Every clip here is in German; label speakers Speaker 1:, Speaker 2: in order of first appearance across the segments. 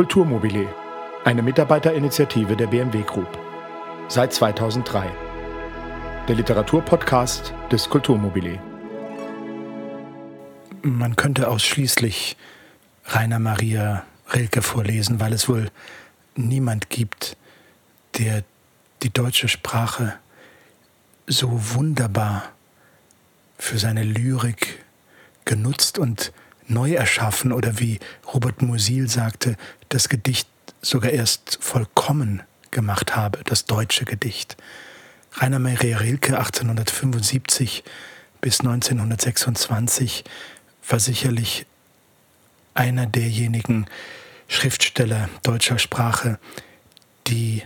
Speaker 1: Kulturmobile, eine Mitarbeiterinitiative der BMW Group. Seit 2003. Der Literaturpodcast des Kulturmobile.
Speaker 2: Man könnte ausschließlich Rainer Maria Rilke vorlesen, weil es wohl niemand gibt, der die deutsche Sprache so wunderbar für seine Lyrik genutzt und neu erschaffen oder wie Robert Musil sagte, das Gedicht sogar erst vollkommen gemacht habe, das deutsche Gedicht. Rainer Maria Rilke 1875 bis 1926 war sicherlich einer derjenigen Schriftsteller deutscher Sprache, die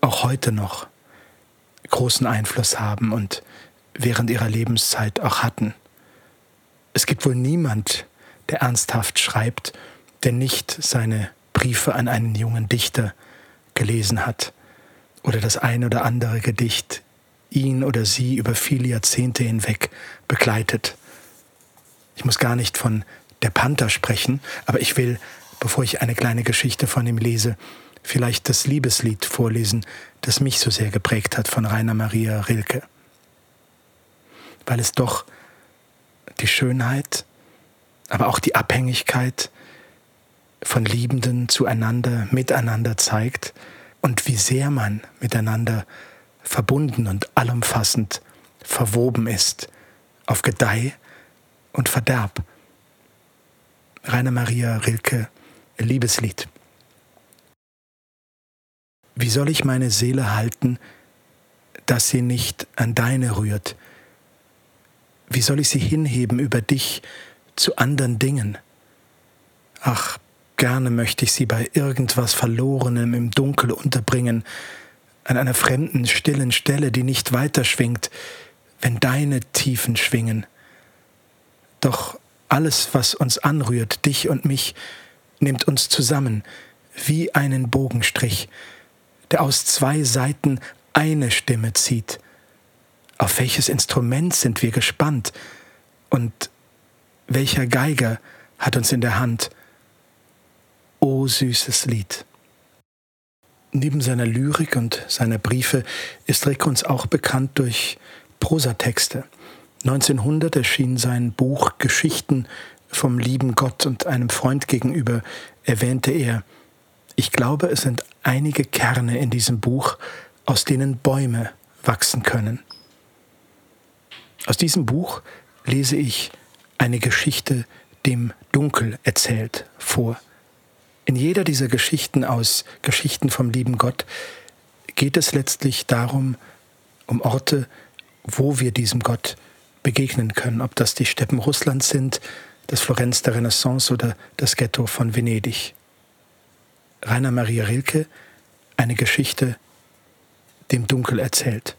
Speaker 2: auch heute noch großen Einfluss haben und während ihrer Lebenszeit auch hatten. Es gibt wohl niemand, der ernsthaft schreibt, der nicht seine Briefe an einen jungen Dichter gelesen hat oder das ein oder andere Gedicht ihn oder sie über viele Jahrzehnte hinweg begleitet. Ich muss gar nicht von der Panther sprechen, aber ich will, bevor ich eine kleine Geschichte von ihm lese, vielleicht das Liebeslied vorlesen, das mich so sehr geprägt hat von Rainer Maria Rilke. Weil es doch die Schönheit, aber auch die Abhängigkeit von Liebenden zueinander, miteinander zeigt und wie sehr man miteinander verbunden und allumfassend verwoben ist, auf Gedeih und Verderb. Rainer Maria Rilke, Liebeslied. Wie soll ich meine Seele halten, dass sie nicht an deine rührt, wie soll ich sie hinheben über dich zu anderen Dingen? Ach, gerne möchte ich sie bei irgendwas Verlorenem im Dunkel unterbringen, an einer fremden, stillen Stelle, die nicht weiterschwingt, wenn deine Tiefen schwingen. Doch alles, was uns anrührt, dich und mich, nimmt uns zusammen, wie einen Bogenstrich, der aus zwei Seiten eine Stimme zieht, auf welches Instrument sind wir gespannt? Und welcher Geiger hat uns in der Hand? O süßes Lied. Neben seiner Lyrik und seiner Briefe ist Rick uns auch bekannt durch Prosatexte. 1900 erschien sein Buch Geschichten vom lieben Gott und einem Freund gegenüber erwähnte er, ich glaube, es sind einige Kerne in diesem Buch, aus denen Bäume wachsen können. Aus diesem Buch lese ich eine Geschichte dem Dunkel erzählt vor. In jeder dieser Geschichten aus Geschichten vom lieben Gott geht es letztlich darum, um Orte, wo wir diesem Gott begegnen können, ob das die Steppen Russlands sind, das Florenz der Renaissance oder das Ghetto von Venedig. Rainer Maria Rilke, eine Geschichte dem Dunkel erzählt.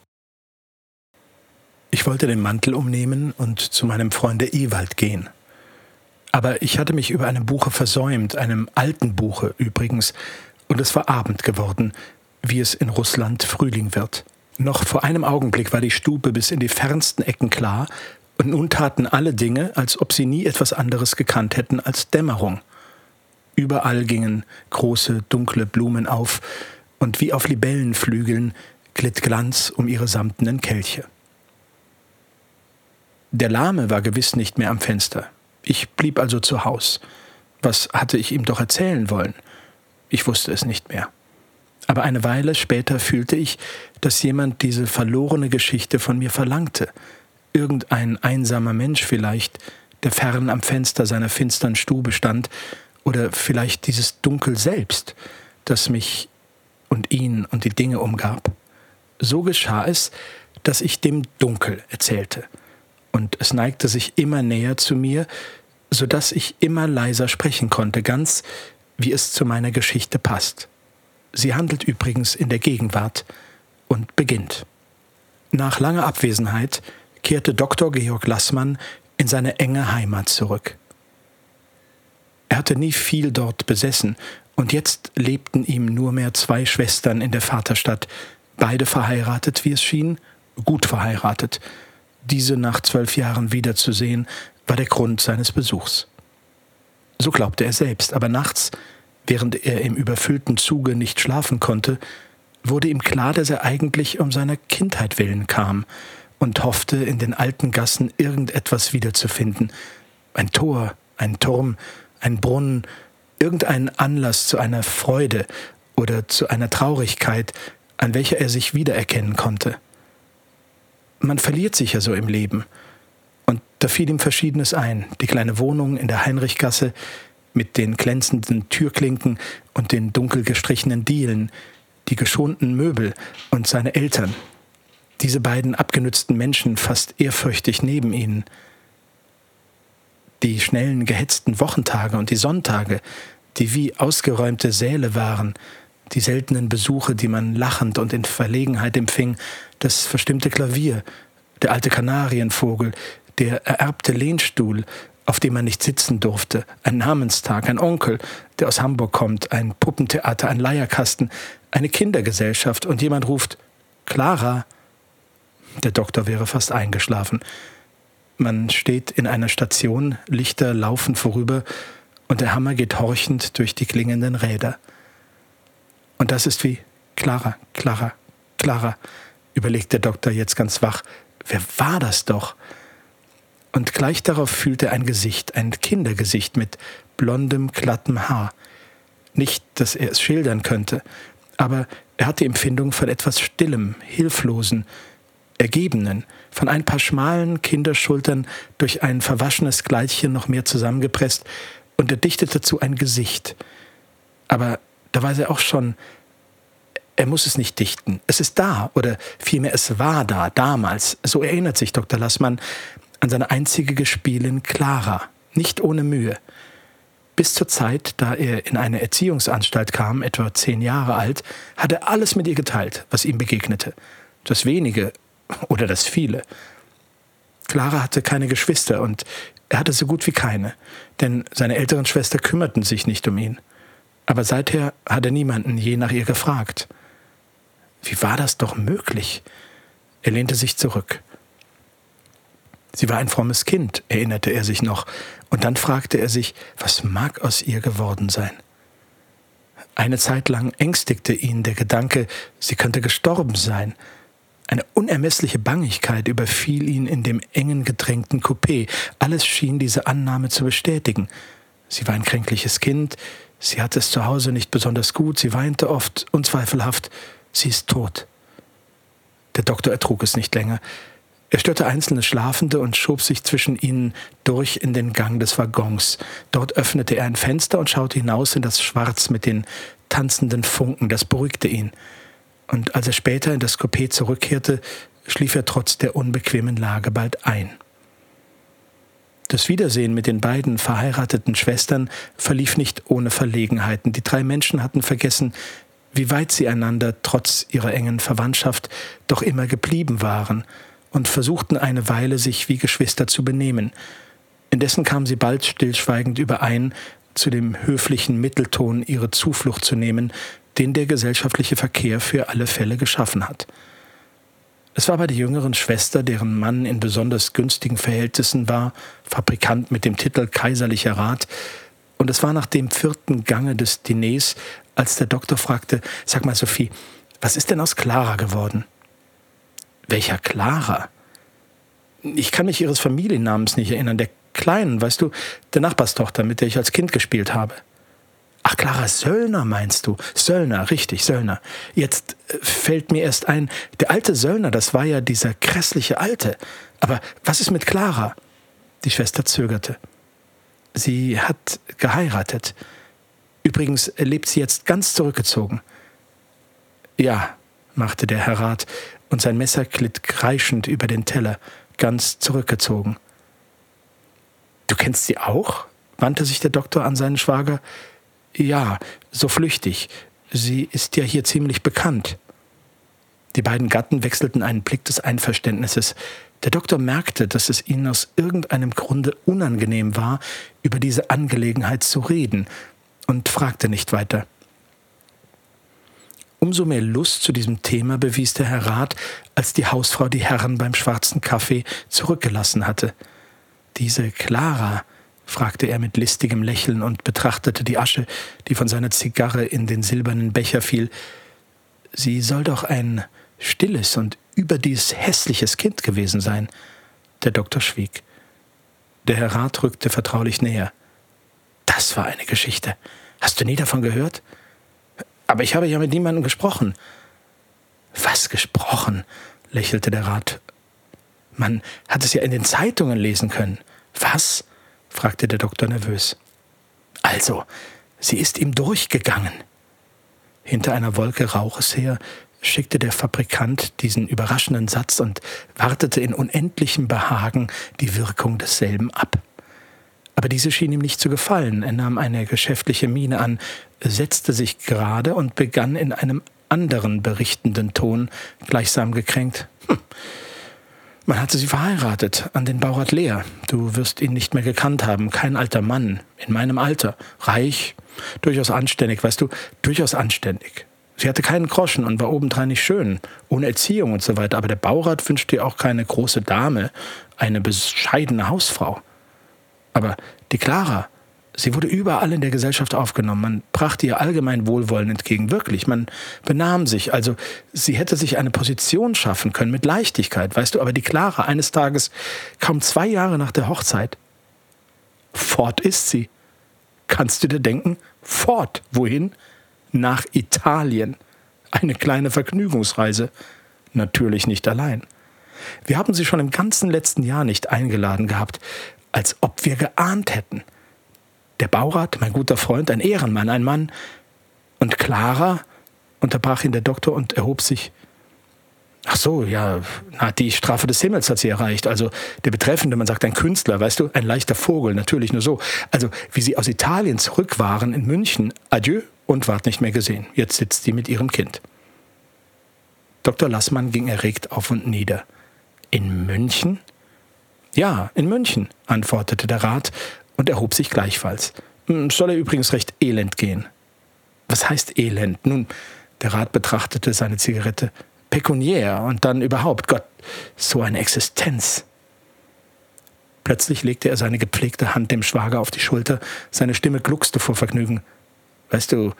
Speaker 2: Ich wollte den Mantel umnehmen und zu meinem Freunde Ewald gehen. Aber ich hatte mich über einem Buche versäumt, einem alten Buche übrigens, und es war Abend geworden, wie es in Russland Frühling wird. Noch vor einem Augenblick war die Stube bis in die fernsten Ecken klar, und nun taten alle Dinge, als ob sie nie etwas anderes gekannt hätten als Dämmerung. Überall gingen große, dunkle Blumen auf, und wie auf Libellenflügeln glitt Glanz um ihre samtenen Kelche. Der Lahme war gewiss nicht mehr am Fenster. Ich blieb also zu Haus. Was hatte ich ihm doch erzählen wollen? Ich wusste es nicht mehr. Aber eine Weile später fühlte ich, dass jemand diese verlorene Geschichte von mir verlangte. Irgendein einsamer Mensch vielleicht, der fern am Fenster seiner finstern Stube stand, oder vielleicht dieses Dunkel selbst, das mich und ihn und die Dinge umgab. So geschah es, dass ich dem Dunkel erzählte und es neigte sich immer näher zu mir, so dass ich immer leiser sprechen konnte, ganz wie es zu meiner Geschichte passt. Sie handelt übrigens in der Gegenwart und beginnt. Nach langer Abwesenheit kehrte Dr. Georg Lassmann in seine enge Heimat zurück. Er hatte nie viel dort besessen, und jetzt lebten ihm nur mehr zwei Schwestern in der Vaterstadt, beide verheiratet, wie es schien, gut verheiratet, diese nach zwölf Jahren wiederzusehen, war der Grund seines Besuchs. So glaubte er selbst, aber nachts, während er im überfüllten Zuge nicht schlafen konnte, wurde ihm klar, dass er eigentlich um seiner Kindheit willen kam und hoffte, in den alten Gassen irgendetwas wiederzufinden. Ein Tor, ein Turm, ein Brunnen, irgendeinen Anlass zu einer Freude oder zu einer Traurigkeit, an welcher er sich wiedererkennen konnte. Man verliert sich ja so im Leben. Und da fiel ihm Verschiedenes ein. Die kleine Wohnung in der Heinrichgasse mit den glänzenden Türklinken und den dunkel gestrichenen Dielen, die geschonten Möbel und seine Eltern. Diese beiden abgenützten Menschen fast ehrfürchtig neben ihnen. Die schnellen, gehetzten Wochentage und die Sonntage, die wie ausgeräumte Säle waren, die seltenen Besuche, die man lachend und in Verlegenheit empfing, das verstimmte Klavier, der alte Kanarienvogel, der ererbte Lehnstuhl, auf dem man nicht sitzen durfte, ein Namenstag, ein Onkel, der aus Hamburg kommt, ein Puppentheater, ein Leierkasten, eine Kindergesellschaft und jemand ruft Clara. Der Doktor wäre fast eingeschlafen. Man steht in einer Station, Lichter laufen vorüber und der Hammer geht horchend durch die klingenden Räder. Und das ist wie Clara, Clara, Clara, überlegt der Doktor jetzt ganz wach. Wer war das doch? Und gleich darauf fühlt er ein Gesicht, ein Kindergesicht mit blondem, glattem Haar. Nicht, dass er es schildern könnte, aber er hat die Empfindung von etwas Stillem, Hilflosen, Ergebenen, von ein paar schmalen Kinderschultern durch ein verwaschenes Kleidchen noch mehr zusammengepresst, und er dichtet dazu ein Gesicht. Aber da weiß er auch schon, er muss es nicht dichten. Es ist da, oder vielmehr es war da, damals. So erinnert sich Dr. Lassmann an seine einzige Gespielin Clara, nicht ohne Mühe. Bis zur Zeit, da er in eine Erziehungsanstalt kam, etwa zehn Jahre alt, hat er alles mit ihr geteilt, was ihm begegnete. Das wenige oder das viele. Clara hatte keine Geschwister und er hatte so gut wie keine, denn seine älteren Schwester kümmerten sich nicht um ihn. Aber seither hat er niemanden je nach ihr gefragt. Wie war das doch möglich? Er lehnte sich zurück. Sie war ein frommes Kind, erinnerte er sich noch, und dann fragte er sich, was mag aus ihr geworden sein? Eine Zeit lang ängstigte ihn der Gedanke, sie könnte gestorben sein. Eine unermessliche Bangigkeit überfiel ihn in dem engen, gedrängten Coupé. Alles schien diese Annahme zu bestätigen. Sie war ein kränkliches Kind, sie hatte es zu Hause nicht besonders gut, sie weinte oft, unzweifelhaft, sie ist tot. Der Doktor ertrug es nicht länger. Er störte einzelne Schlafende und schob sich zwischen ihnen durch in den Gang des Waggons. Dort öffnete er ein Fenster und schaute hinaus in das Schwarz mit den tanzenden Funken. Das beruhigte ihn. Und als er später in das Coupé zurückkehrte, schlief er trotz der unbequemen Lage bald ein. Das Wiedersehen mit den beiden verheirateten Schwestern verlief nicht ohne Verlegenheiten. Die drei Menschen hatten vergessen, wie weit sie einander trotz ihrer engen Verwandtschaft doch immer geblieben waren und versuchten eine Weile sich wie Geschwister zu benehmen. Indessen kamen sie bald stillschweigend überein, zu dem höflichen Mittelton ihre Zuflucht zu nehmen, den der gesellschaftliche Verkehr für alle Fälle geschaffen hat. Es war bei der jüngeren Schwester, deren Mann in besonders günstigen Verhältnissen war, Fabrikant mit dem Titel Kaiserlicher Rat, und es war nach dem vierten Gange des Diners, als der Doktor fragte, sag mal Sophie, was ist denn aus Clara geworden? Welcher Clara? Ich kann mich ihres Familiennamens nicht erinnern, der Kleinen, weißt du, der Nachbarstochter, mit der ich als Kind gespielt habe. Ach, Clara Söllner meinst du? Söllner, richtig, Söllner. Jetzt äh, fällt mir erst ein, der alte Söllner, das war ja dieser grässliche Alte. Aber was ist mit Clara? Die Schwester zögerte. Sie hat geheiratet. Übrigens lebt sie jetzt ganz zurückgezogen. Ja, machte der Herr Rat, und sein Messer glitt kreischend über den Teller, ganz zurückgezogen. Du kennst sie auch? wandte sich der Doktor an seinen Schwager. Ja, so flüchtig. Sie ist ja hier ziemlich bekannt. Die beiden Gatten wechselten einen Blick des Einverständnisses. Der Doktor merkte, dass es ihnen aus irgendeinem Grunde unangenehm war, über diese Angelegenheit zu reden, und fragte nicht weiter. Umso mehr Lust zu diesem Thema bewies der Herr Rat, als die Hausfrau die Herren beim schwarzen Kaffee zurückgelassen hatte. Diese Clara, fragte er mit listigem Lächeln und betrachtete die Asche, die von seiner Zigarre in den silbernen Becher fiel. Sie soll doch ein stilles und überdies hässliches Kind gewesen sein. Der Doktor schwieg. Der Herr Rat rückte vertraulich näher. Das war eine Geschichte. Hast du nie davon gehört? Aber ich habe ja mit niemandem gesprochen. Was gesprochen? lächelte der Rat. Man hat es ja in den Zeitungen lesen können. Was? fragte der Doktor nervös. Also, sie ist ihm durchgegangen. Hinter einer Wolke Rauches her schickte der Fabrikant diesen überraschenden Satz und wartete in unendlichem Behagen die Wirkung desselben ab. Aber diese schien ihm nicht zu gefallen. Er nahm eine geschäftliche Miene an, setzte sich gerade und begann in einem anderen berichtenden Ton, gleichsam gekränkt. Hm. Man hatte sie verheiratet an den Baurat Lehr. Du wirst ihn nicht mehr gekannt haben. Kein alter Mann, in meinem Alter. Reich, durchaus anständig, weißt du, durchaus anständig. Sie hatte keinen Groschen und war obendrein nicht schön, ohne Erziehung und so weiter. Aber der Baurat wünschte ihr auch keine große Dame, eine bescheidene Hausfrau. Aber die Clara, sie wurde überall in der Gesellschaft aufgenommen. Man brachte ihr allgemein Wohlwollen entgegen, wirklich. Man benahm sich. Also sie hätte sich eine Position schaffen können mit Leichtigkeit, weißt du. Aber die Clara eines Tages, kaum zwei Jahre nach der Hochzeit, fort ist sie. Kannst du dir denken? Fort. Wohin? Nach Italien. Eine kleine Vergnügungsreise. Natürlich nicht allein. Wir haben sie schon im ganzen letzten Jahr nicht eingeladen gehabt als ob wir geahnt hätten. Der Baurat, mein guter Freund, ein Ehrenmann, ein Mann. Und Clara, unterbrach ihn der Doktor und erhob sich. Ach so, ja, na, die Strafe des Himmels hat sie erreicht. Also der Betreffende, man sagt ein Künstler, weißt du, ein leichter Vogel, natürlich nur so. Also wie sie aus Italien zurück waren in München, adieu und ward nicht mehr gesehen. Jetzt sitzt sie mit ihrem Kind. Dr. Lassmann ging erregt auf und nieder. In München? Ja, in München, antwortete der Rat und erhob sich gleichfalls. Hm, soll er übrigens recht elend gehen. Was heißt elend? Nun, der Rat betrachtete seine Zigarette. Pekuniär und dann überhaupt. Gott, so eine Existenz. Plötzlich legte er seine gepflegte Hand dem Schwager auf die Schulter. Seine Stimme gluckste vor Vergnügen. Weißt du,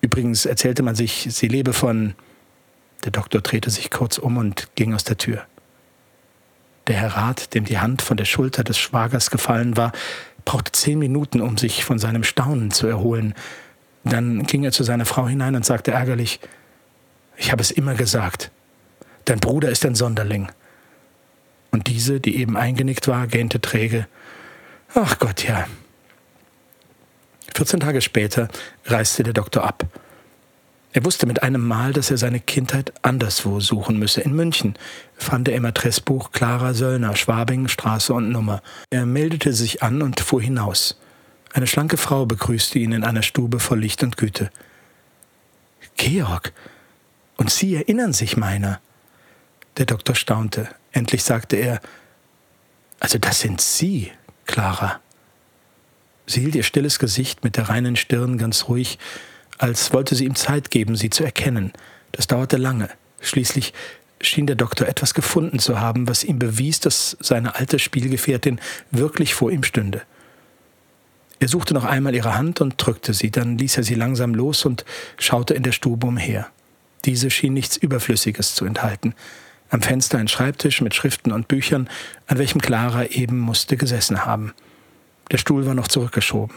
Speaker 2: übrigens erzählte man sich, sie lebe von. Der Doktor drehte sich kurz um und ging aus der Tür. Der Herr Rat, dem die Hand von der Schulter des Schwagers gefallen war, brauchte zehn Minuten, um sich von seinem Staunen zu erholen. Dann ging er zu seiner Frau hinein und sagte ärgerlich, ich habe es immer gesagt, dein Bruder ist ein Sonderling. Und diese, die eben eingenickt war, gähnte träge, ach Gott, ja. 14 Tage später reiste der Doktor ab. Er wusste mit einem Mal, dass er seine Kindheit anderswo suchen müsse. In München fand er im Adressbuch Clara Söllner, Schwabing, Straße und Nummer. Er meldete sich an und fuhr hinaus. Eine schlanke Frau begrüßte ihn in einer Stube voll Licht und Güte. Georg, und Sie erinnern sich meiner. Der Doktor staunte. Endlich sagte er, also das sind Sie, Clara. Sie hielt ihr stilles Gesicht mit der reinen Stirn ganz ruhig als wollte sie ihm Zeit geben, sie zu erkennen. Das dauerte lange. Schließlich schien der Doktor etwas gefunden zu haben, was ihm bewies, dass seine alte Spielgefährtin wirklich vor ihm stünde. Er suchte noch einmal ihre Hand und drückte sie, dann ließ er sie langsam los und schaute in der Stube umher. Diese schien nichts Überflüssiges zu enthalten. Am Fenster ein Schreibtisch mit Schriften und Büchern, an welchem Clara eben musste gesessen haben. Der Stuhl war noch zurückgeschoben.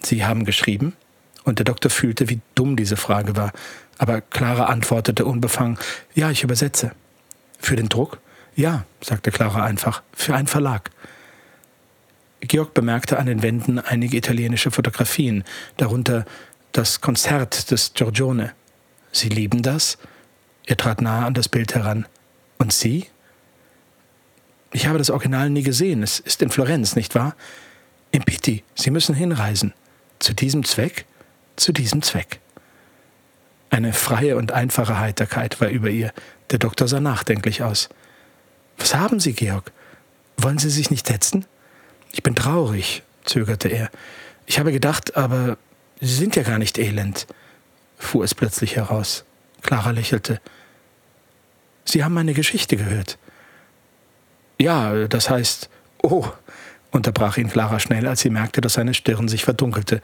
Speaker 2: Sie haben geschrieben? Und der Doktor fühlte, wie dumm diese Frage war. Aber Clara antwortete unbefangen, ja, ich übersetze. Für den Druck? Ja, sagte Clara einfach, für einen Verlag. Georg bemerkte an den Wänden einige italienische Fotografien, darunter das Konzert des Giorgione. Sie lieben das? Er trat nahe an das Bild heran. Und Sie? Ich habe das Original nie gesehen. Es ist in Florenz, nicht wahr? Im Pitti. Sie müssen hinreisen. Zu diesem Zweck? zu diesem Zweck. Eine freie und einfache Heiterkeit war über ihr. Der Doktor sah nachdenklich aus. Was haben Sie, Georg? Wollen Sie sich nicht setzen? Ich bin traurig, zögerte er. Ich habe gedacht, aber Sie sind ja gar nicht elend, fuhr es plötzlich heraus. Clara lächelte. Sie haben meine Geschichte gehört. Ja, das heißt, oh, unterbrach ihn Clara schnell, als sie merkte, dass seine Stirn sich verdunkelte.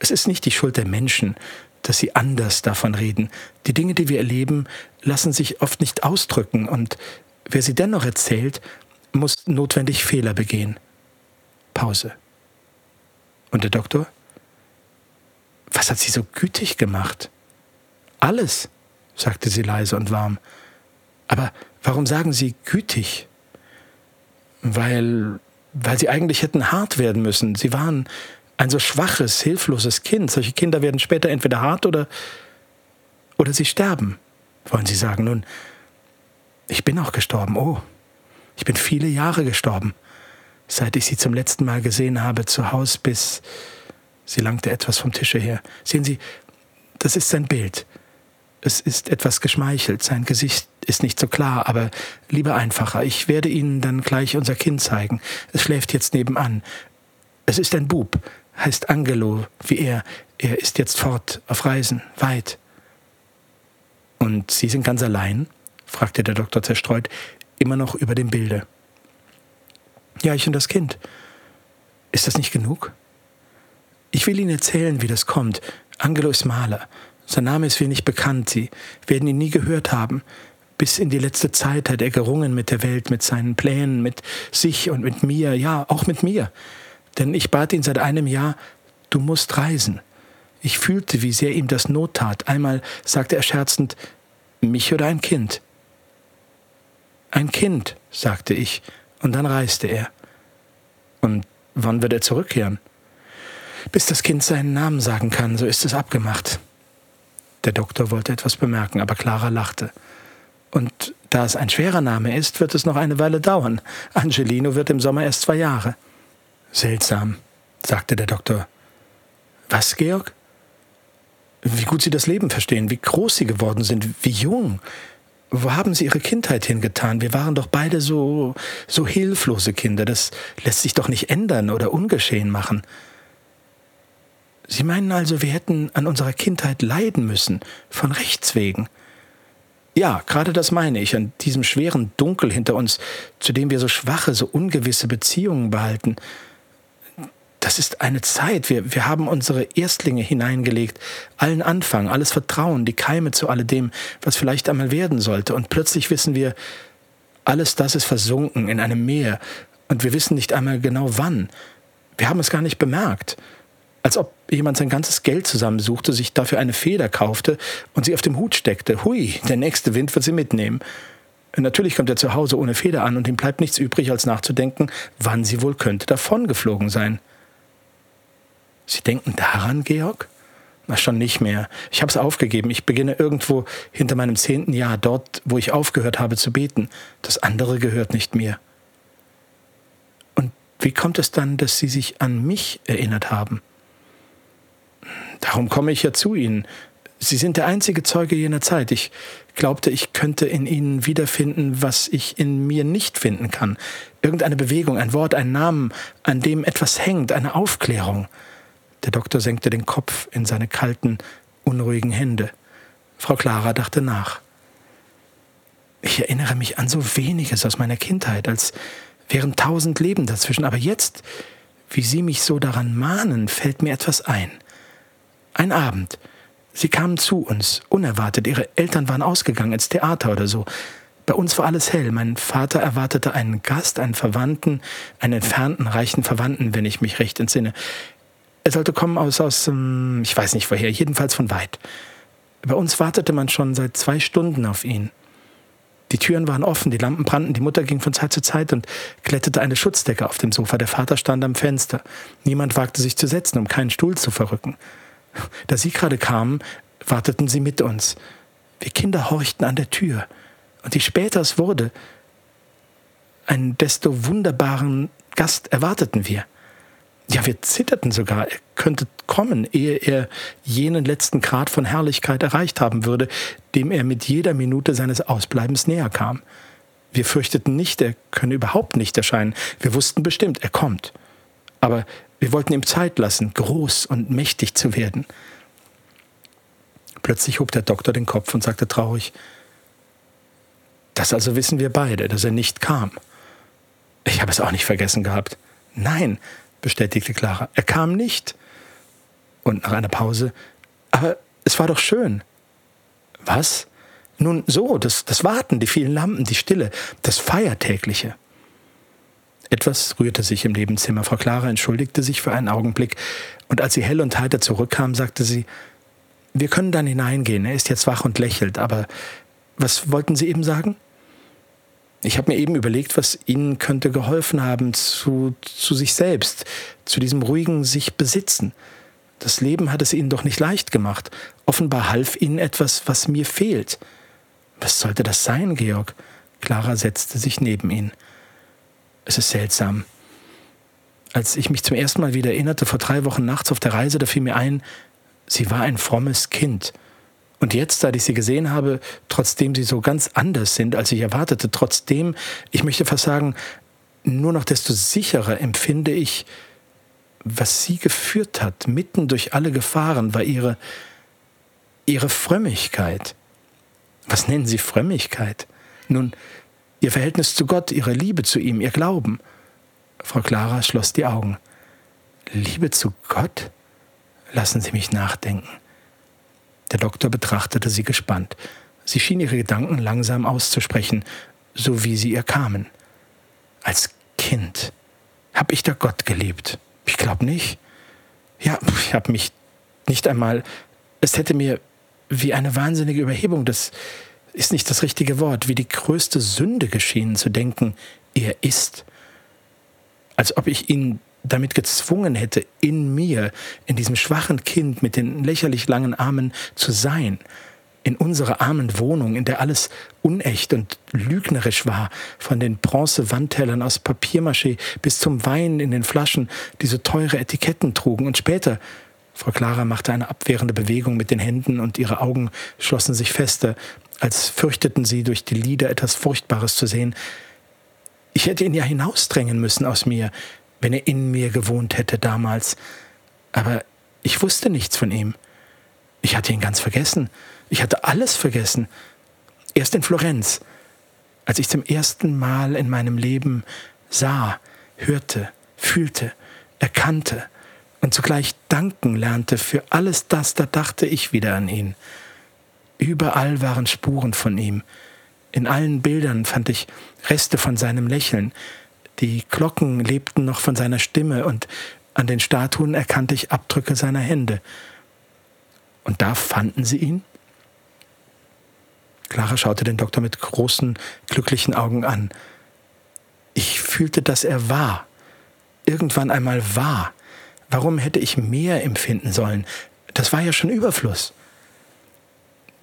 Speaker 2: Es ist nicht die Schuld der Menschen, dass sie anders davon reden. Die Dinge, die wir erleben, lassen sich oft nicht ausdrücken, und wer sie dennoch erzählt, muss notwendig Fehler begehen. Pause. Und der Doktor? Was hat sie so gütig gemacht? Alles, sagte sie leise und warm. Aber warum sagen Sie gütig? Weil, weil Sie eigentlich hätten hart werden müssen. Sie waren ein so schwaches, hilfloses Kind. Solche Kinder werden später entweder hart oder, oder sie sterben, wollen Sie sagen. Nun, ich bin auch gestorben. Oh, ich bin viele Jahre gestorben, seit ich Sie zum letzten Mal gesehen habe, zu Hause bis... Sie langte etwas vom Tische her. Sehen Sie, das ist sein Bild. Es ist etwas geschmeichelt, sein Gesicht ist nicht so klar, aber lieber einfacher. Ich werde Ihnen dann gleich unser Kind zeigen. Es schläft jetzt nebenan. Es ist ein Bub, heißt Angelo, wie er. Er ist jetzt fort, auf Reisen, weit. Und Sie sind ganz allein? fragte der Doktor zerstreut, immer noch über dem Bilde. Ja, ich und das Kind. Ist das nicht genug? Ich will Ihnen erzählen, wie das kommt. Angelo ist Maler. Sein Name ist wenig bekannt, Sie werden ihn nie gehört haben. Bis in die letzte Zeit hat er gerungen mit der Welt, mit seinen Plänen, mit sich und mit mir, ja, auch mit mir. Denn ich bat ihn seit einem Jahr, du musst reisen. Ich fühlte, wie sehr ihm das Not tat. Einmal sagte er scherzend, mich oder ein Kind? Ein Kind, sagte ich, und dann reiste er. Und wann wird er zurückkehren? Bis das Kind seinen Namen sagen kann, so ist es abgemacht. Der Doktor wollte etwas bemerken, aber Clara lachte. Und da es ein schwerer Name ist, wird es noch eine Weile dauern. Angelino wird im Sommer erst zwei Jahre. Seltsam, sagte der Doktor. Was, Georg? Wie gut Sie das Leben verstehen, wie groß Sie geworden sind, wie jung. Wo haben Sie Ihre Kindheit hingetan? Wir waren doch beide so, so hilflose Kinder. Das lässt sich doch nicht ändern oder ungeschehen machen. Sie meinen also, wir hätten an unserer Kindheit leiden müssen, von Rechts wegen? Ja, gerade das meine ich, an diesem schweren Dunkel hinter uns, zu dem wir so schwache, so ungewisse Beziehungen behalten. Das ist eine Zeit, wir, wir haben unsere Erstlinge hineingelegt, allen Anfang, alles Vertrauen, die Keime zu alledem, was vielleicht einmal werden sollte, und plötzlich wissen wir, alles das ist versunken in einem Meer, und wir wissen nicht einmal genau wann. Wir haben es gar nicht bemerkt als ob jemand sein ganzes Geld zusammensuchte, sich dafür eine Feder kaufte und sie auf dem Hut steckte. Hui, der nächste Wind wird sie mitnehmen. Natürlich kommt er zu Hause ohne Feder an und ihm bleibt nichts übrig, als nachzudenken, wann sie wohl könnte davongeflogen sein. Sie denken daran, Georg? Na, schon nicht mehr. Ich habe es aufgegeben. Ich beginne irgendwo hinter meinem zehnten Jahr, dort, wo ich aufgehört habe zu beten. Das andere gehört nicht mir. Und wie kommt es dann, dass Sie sich an mich erinnert haben? Darum komme ich ja zu Ihnen. Sie sind der einzige Zeuge jener Zeit. Ich glaubte, ich könnte in Ihnen wiederfinden, was ich in mir nicht finden kann. Irgendeine Bewegung, ein Wort, ein Namen, an dem etwas hängt, eine Aufklärung. Der Doktor senkte den Kopf in seine kalten, unruhigen Hände. Frau Clara dachte nach. Ich erinnere mich an so weniges aus meiner Kindheit, als wären tausend Leben dazwischen. Aber jetzt, wie Sie mich so daran mahnen, fällt mir etwas ein. Ein Abend. Sie kamen zu uns, unerwartet. Ihre Eltern waren ausgegangen ins Theater oder so. Bei uns war alles hell. Mein Vater erwartete einen Gast, einen Verwandten, einen entfernten, reichen Verwandten, wenn ich mich recht entsinne. Er sollte kommen aus, aus, ähm, ich weiß nicht woher, jedenfalls von weit. Bei uns wartete man schon seit zwei Stunden auf ihn. Die Türen waren offen, die Lampen brannten, die Mutter ging von Zeit zu Zeit und glättete eine Schutzdecke auf dem Sofa. Der Vater stand am Fenster. Niemand wagte sich zu setzen, um keinen Stuhl zu verrücken. Da Sie gerade kamen, warteten Sie mit uns. Wir Kinder horchten an der Tür. Und je später es wurde, einen desto wunderbaren Gast erwarteten wir. Ja, wir zitterten sogar, er könnte kommen, ehe er jenen letzten Grad von Herrlichkeit erreicht haben würde, dem er mit jeder Minute seines Ausbleibens näher kam. Wir fürchteten nicht, er könne überhaupt nicht erscheinen. Wir wussten bestimmt, er kommt. Aber wir wollten ihm Zeit lassen, groß und mächtig zu werden. Plötzlich hob der Doktor den Kopf und sagte traurig, das also wissen wir beide, dass er nicht kam. Ich habe es auch nicht vergessen gehabt. Nein, bestätigte Clara, er kam nicht. Und nach einer Pause, aber es war doch schön. Was? Nun so, das, das Warten, die vielen Lampen, die Stille, das Feiertägliche. Etwas rührte sich im Nebenzimmer. Frau Clara entschuldigte sich für einen Augenblick, und als sie hell und heiter zurückkam, sagte sie, wir können dann hineingehen, er ist jetzt wach und lächelt, aber was wollten Sie eben sagen? Ich habe mir eben überlegt, was Ihnen könnte geholfen haben zu, zu sich selbst, zu diesem ruhigen sich besitzen. Das Leben hat es Ihnen doch nicht leicht gemacht. Offenbar half Ihnen etwas, was mir fehlt. Was sollte das sein, Georg? Clara setzte sich neben ihn. Es ist seltsam. Als ich mich zum ersten Mal wieder erinnerte, vor drei Wochen nachts auf der Reise, da fiel mir ein, sie war ein frommes Kind. Und jetzt, seit ich sie gesehen habe, trotzdem sie so ganz anders sind, als ich erwartete, trotzdem, ich möchte fast sagen, nur noch desto sicherer empfinde ich, was sie geführt hat, mitten durch alle Gefahren, war ihre, ihre Frömmigkeit. Was nennen Sie Frömmigkeit? Nun, Ihr Verhältnis zu Gott, Ihre Liebe zu ihm, Ihr Glauben. Frau Clara schloss die Augen. Liebe zu Gott? Lassen Sie mich nachdenken. Der Doktor betrachtete sie gespannt. Sie schien ihre Gedanken langsam auszusprechen, so wie sie ihr kamen. Als Kind hab ich da Gott geliebt. Ich glaube nicht. Ja, ich habe mich nicht einmal. Es hätte mir wie eine wahnsinnige Überhebung, das ist nicht das richtige Wort, wie die größte Sünde geschienen zu denken, er ist. Als ob ich ihn damit gezwungen hätte, in mir, in diesem schwachen Kind mit den lächerlich langen Armen zu sein, in unserer armen Wohnung, in der alles unecht und lügnerisch war, von den Bronzewandtellern aus Papiermaché bis zum Wein in den Flaschen, die so teure Etiketten trugen und später Frau Clara machte eine abwehrende Bewegung mit den Händen und ihre Augen schlossen sich fester, als fürchteten sie durch die Lieder etwas Furchtbares zu sehen. Ich hätte ihn ja hinausdrängen müssen aus mir, wenn er in mir gewohnt hätte damals. Aber ich wusste nichts von ihm. Ich hatte ihn ganz vergessen. Ich hatte alles vergessen. Erst in Florenz, als ich zum ersten Mal in meinem Leben sah, hörte, fühlte, erkannte und zugleich danken lernte für alles das, da dachte ich wieder an ihn. Überall waren Spuren von ihm. In allen Bildern fand ich Reste von seinem Lächeln, die Glocken lebten noch von seiner Stimme und an den Statuen erkannte ich Abdrücke seiner Hände. Und da fanden sie ihn? Clara schaute den Doktor mit großen, glücklichen Augen an. Ich fühlte, dass er war, irgendwann einmal war. Warum hätte ich mehr empfinden sollen? Das war ja schon Überfluss.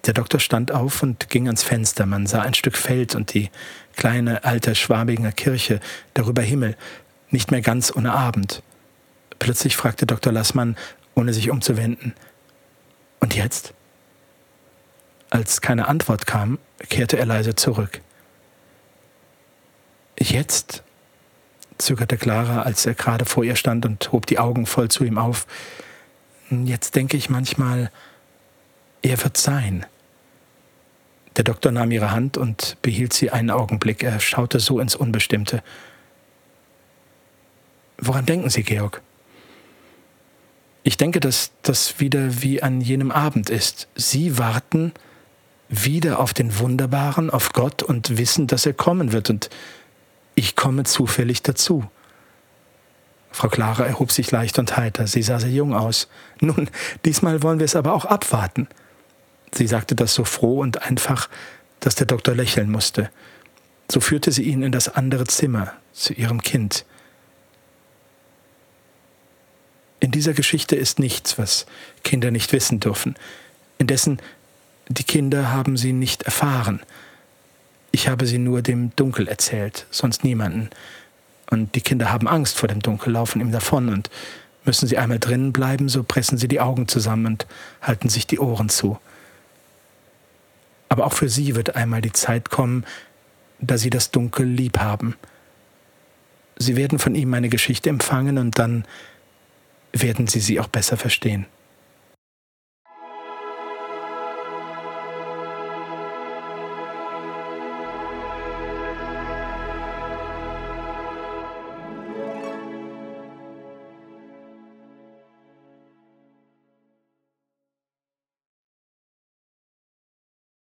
Speaker 2: Der Doktor stand auf und ging ans Fenster. Man sah ein Stück Feld und die kleine alte Schwabinger Kirche, darüber Himmel, nicht mehr ganz ohne Abend. Plötzlich fragte Dr. Lassmann, ohne sich umzuwenden, Und jetzt? Als keine Antwort kam, kehrte er leise zurück. Jetzt? Zögerte Clara, als er gerade vor ihr stand und hob die Augen voll zu ihm auf. Jetzt denke ich manchmal, er wird sein. Der Doktor nahm ihre Hand und behielt sie einen Augenblick. Er schaute so ins Unbestimmte. Woran denken Sie, Georg? Ich denke, dass das wieder wie an jenem Abend ist. Sie warten wieder auf den Wunderbaren, auf Gott und wissen, dass er kommen wird. Und ich komme zufällig dazu. Frau Clara erhob sich leicht und heiter. Sie sah sehr jung aus. Nun, diesmal wollen wir es aber auch abwarten. Sie sagte das so froh und einfach, dass der Doktor lächeln musste. So führte sie ihn in das andere Zimmer zu ihrem Kind. In dieser Geschichte ist nichts, was Kinder nicht wissen dürfen. Indessen, die Kinder haben sie nicht erfahren. Ich habe sie nur dem Dunkel erzählt, sonst niemanden. Und die Kinder haben Angst vor dem Dunkel, laufen ihm davon und müssen sie einmal drinnen bleiben, so pressen sie die Augen zusammen und halten sich die Ohren zu. Aber auch für sie wird einmal die Zeit kommen, da sie das Dunkel lieb haben. Sie werden von ihm eine Geschichte empfangen und dann werden sie sie auch besser verstehen.